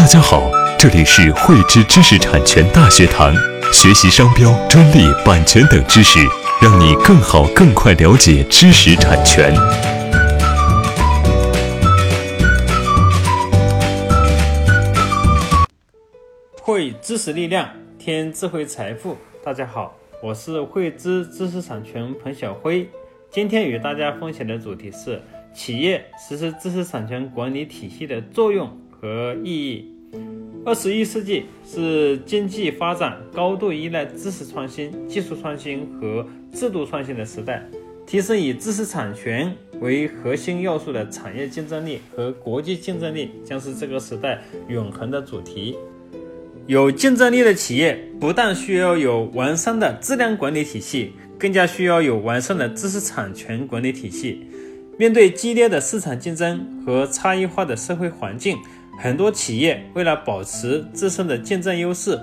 大家好，这里是汇知知识产权大学堂，学习商标、专利、版权等知识，让你更好、更快了解知识产权。汇知识力量，添智慧财富。大家好，我是汇知知识产权彭小辉，今天与大家分享的主题是企业实施知识产权管理体系的作用和意义。二十一世纪是经济发展高度依赖知识创新、技术创新和制度创新的时代，提升以知识产权为核心要素的产业竞争力和国际竞争力将是这个时代永恒的主题。有竞争力的企业不但需要有完善的质量管理体系，更加需要有完善的知识产权管理体系。面对激烈的市场竞争和差异化的社会环境，很多企业为了保持自身的竞争优势，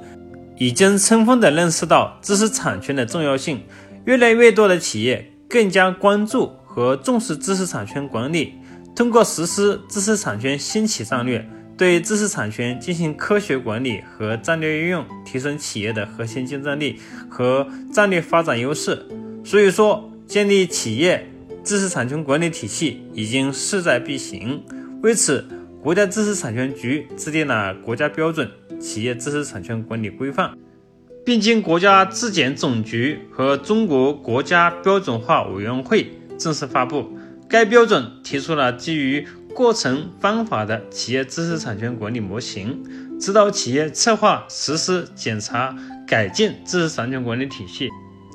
已经充分地认识到知识产权的重要性。越来越多的企业更加关注和重视知识产权管理，通过实施知识产权兴起战略，对知识产权进行科学管理和战略运用，提升企业的核心竞争力和战略发展优势。所以说，建立企业知识产权管理体系已经势在必行。为此，国家知识产权局制定了国家标准《企业知识产权管理规范》，并经国家质检总局和中国国家标准化委员会正式发布。该标准提出了基于过程方法的企业知识产权管理模型，指导企业策划、实施、检查、改进知识产权管理体系，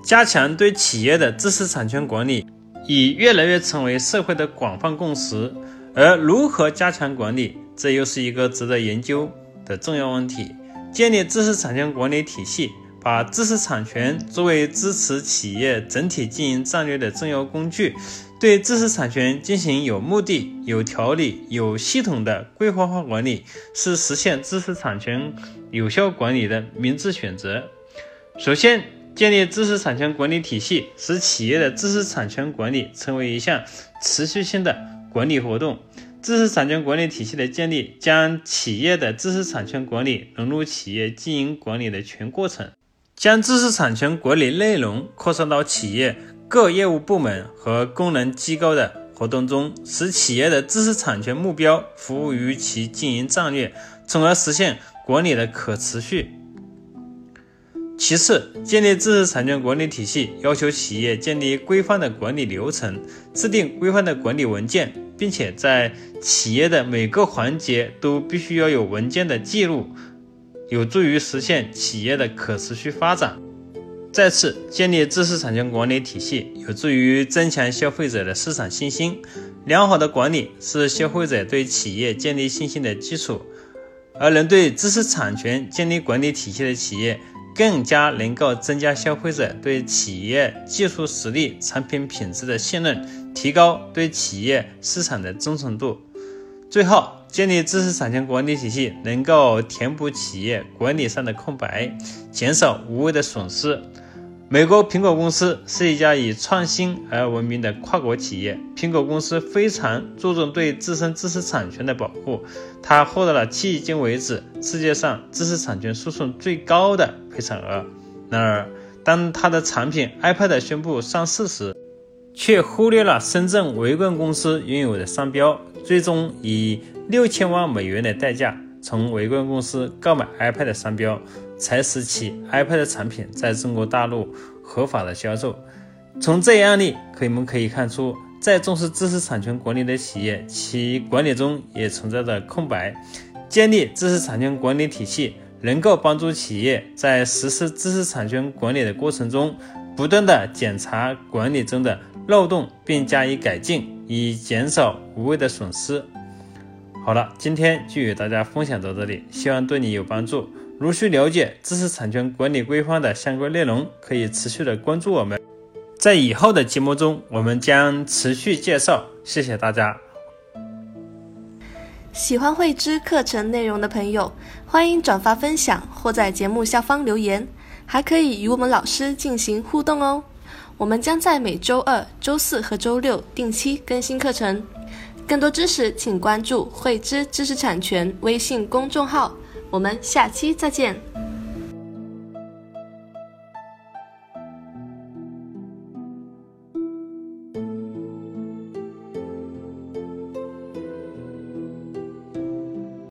加强对企业的知识产权管理，已越来越成为社会的广泛共识。而如何加强管理，这又是一个值得研究的重要问题。建立知识产权管理体系，把知识产权作为支持企业整体经营战略的重要工具，对知识产权进行有目的、有条理、有系统的规划化管理，是实现知识产权有效管理的明智选择。首先，建立知识产权管理体系，使企业的知识产权管理成为一项持续性的。管理活动，知识产权管理体系的建立，将企业的知识产权管理融入企业经营管理的全过程，将知识产权管理内容扩散到企业各业务部门和功能机构的活动中，使企业的知识产权目标服务于其经营战略，从而实现管理的可持续。其次，建立知识产权管理体系，要求企业建立规范的管理流程，制定规范的管理文件，并且在企业的每个环节都必须要有文件的记录，有助于实现企业的可持续发展。再次，建立知识产权管理体系，有助于增强消费者的市场信心。良好的管理是消费者对企业建立信心的基础，而能对知识产权建立管理体系的企业。更加能够增加消费者对企业技术实力、产品品质的信任，提高对企业市场的忠诚度。最后，建立知识产权管理体系，能够填补企业管理上的空白，减少无谓的损失。美国苹果公司是一家以创新而闻名的跨国企业。苹果公司非常注重对自身知识产权的保护，它获得了迄今为止世界上知识产权诉讼最高的赔偿额。然而，当它的产品 iPad 宣布上市时，却忽略了深圳维冠公司拥有的商标，最终以六千万美元的代价从维冠公司购买 iPad 商标。才使其 iPad 产品在中国大陆合法的销售。从这一案例，可以我们可以看出，再重视知识产权管理的企业，其管理中也存在着空白。建立知识产权管理体系，能够帮助企业在实施知识产权管理的过程中，不断的检查管理中的漏洞，并加以改进，以减少无谓的损失。好了，今天就与大家分享到这里，希望对你有帮助。如需了解知识产权管理规范的相关内容，可以持续的关注我们。在以后的节目中，我们将持续介绍。谢谢大家。喜欢慧知课程内容的朋友，欢迎转发分享或在节目下方留言，还可以与我们老师进行互动哦。我们将在每周二、周四和周六定期更新课程。更多知识请关注“汇知知识产权”微信公众号。我们下期再见。